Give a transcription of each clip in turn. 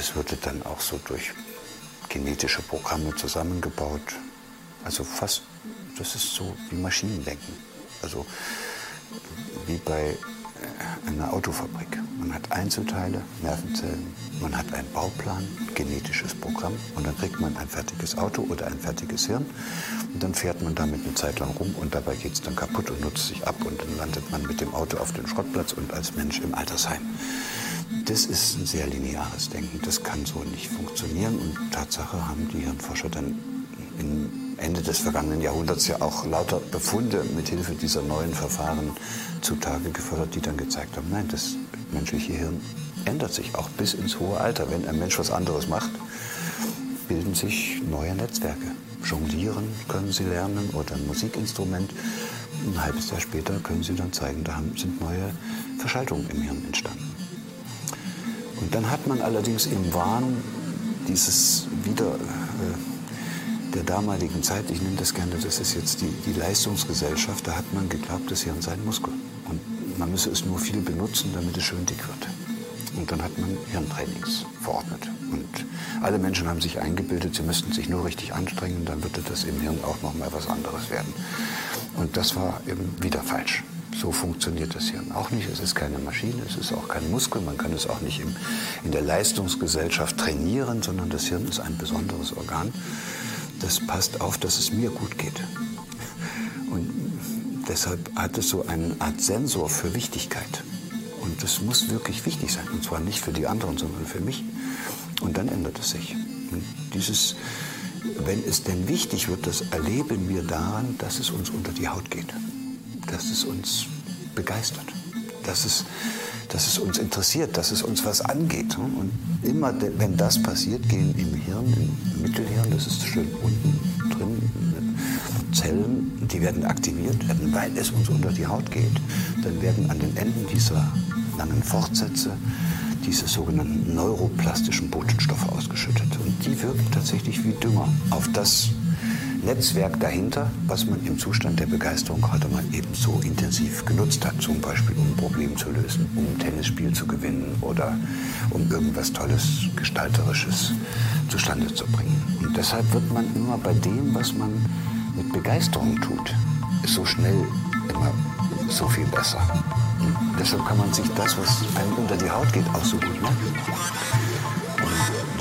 Es wurde dann auch so durch genetische Programme zusammengebaut. Also fast, das ist so wie Maschinendenken. Also wie bei einer Autofabrik. Man hat Einzelteile, Nervenzellen, man hat einen Bauplan, genetisches Programm und dann kriegt man ein fertiges Auto oder ein fertiges Hirn und dann fährt man damit eine Zeit lang rum und dabei geht es dann kaputt und nutzt sich ab und dann landet man mit dem Auto auf dem Schrottplatz und als Mensch im Altersheim. Das ist ein sehr lineares Denken, das kann so nicht funktionieren und Tatsache haben die Hirnforscher dann in Ende des vergangenen Jahrhunderts ja auch lauter Befunde mit Hilfe dieser neuen Verfahren zutage gefördert, die dann gezeigt haben, nein, das menschliche Hirn ändert sich auch bis ins hohe Alter. Wenn ein Mensch was anderes macht, bilden sich neue Netzwerke. Jonglieren können sie lernen oder ein Musikinstrument. Ein halbes Jahr später können sie dann zeigen, da sind neue Verschaltungen im Hirn entstanden. Dann hat man allerdings im Wahn dieses wieder äh, der damaligen Zeit, ich nenne das gerne, das ist jetzt die, die Leistungsgesellschaft, da hat man geglaubt, das Hirn sei ein Muskel. Und man müsse es nur viel benutzen, damit es schön dick wird. Und dann hat man Hirntrainings verordnet. Und alle Menschen haben sich eingebildet, sie müssten sich nur richtig anstrengen, dann würde das im Hirn auch noch mal was anderes werden. Und das war eben wieder falsch. So funktioniert das Hirn auch nicht. Es ist keine Maschine, es ist auch kein Muskel. Man kann es auch nicht im, in der Leistungsgesellschaft trainieren, sondern das Hirn ist ein besonderes Organ das passt auf, dass es mir gut geht. Und deshalb hat es so eine Art Sensor für Wichtigkeit. Und das muss wirklich wichtig sein. Und zwar nicht für die anderen, sondern für mich. Und dann ändert es sich. Und dieses, wenn es denn wichtig wird, das erleben wir daran, dass es uns unter die Haut geht. Dass es uns begeistert. Dass es, dass es uns interessiert, dass es uns was angeht. Und immer, wenn das passiert, gehen im Hirn, im Mittelhirn, das ist schön unten drin, Zellen, die werden aktiviert werden, weil es uns unter die Haut geht. Dann werden an den Enden dieser langen Fortsätze diese sogenannten neuroplastischen Botenstoffe ausgeschüttet. Und die wirken tatsächlich wie Dünger auf das Netzwerk dahinter, was man im Zustand der Begeisterung gerade mal eben so intensiv genutzt hat. Zum Beispiel, um ein Problem zu lösen, um ein Tennisspiel zu gewinnen oder um irgendwas Tolles, Gestalterisches zustande zu bringen. Und deshalb wird man immer bei dem, was man mit Begeisterung tut, so schnell immer so viel besser. Und deshalb kann man sich das, was einem unter die Haut geht, auch so gut merken.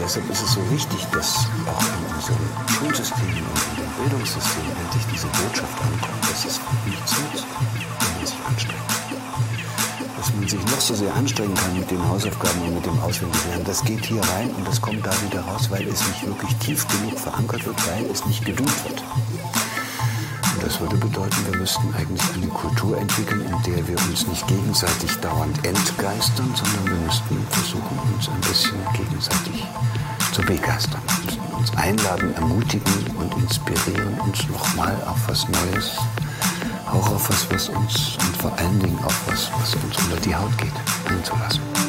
Deshalb ist es so wichtig, dass auch in unserem Schulsystem und Bildungssystem endlich diese Botschaft ankommt, dass es nichts nützt, wenn man sich anstrengt. Dass man sich noch so sehr anstrengen kann mit den Hausaufgaben und mit dem Auswendiglernen, das geht hier rein und das kommt da wieder raus, weil es nicht wirklich tief genug verankert wird, weil es nicht geduld wird. Und das würde bedeuten, wir müssten eigentlich eine Kultur entwickeln, in der wir uns nicht gegenseitig dauernd entgeistern, sondern wir müssten versuchen, uns ein bisschen gegenseitig zu begeistern uns einladen, ermutigen und inspirieren uns nochmal auf was Neues, auch auf was, was uns und vor allen Dingen auf was, was uns unter die Haut geht, einzulassen.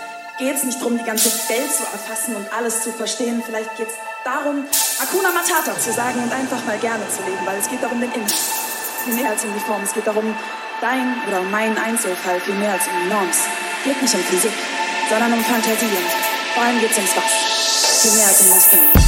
geht es nicht darum, die ganze Welt zu erfassen und alles zu verstehen. Vielleicht geht es darum, Akuna Matata zu sagen und einfach mal gerne zu leben, weil es geht darum den Inhalt, viel mehr als um die Form. Es geht darum, dein oder mein Einzelfall viel mehr als um die Norms. Es geht nicht um Physik, sondern um Fantasien. Vor allem geht es ums Was, viel mehr als um das Ding.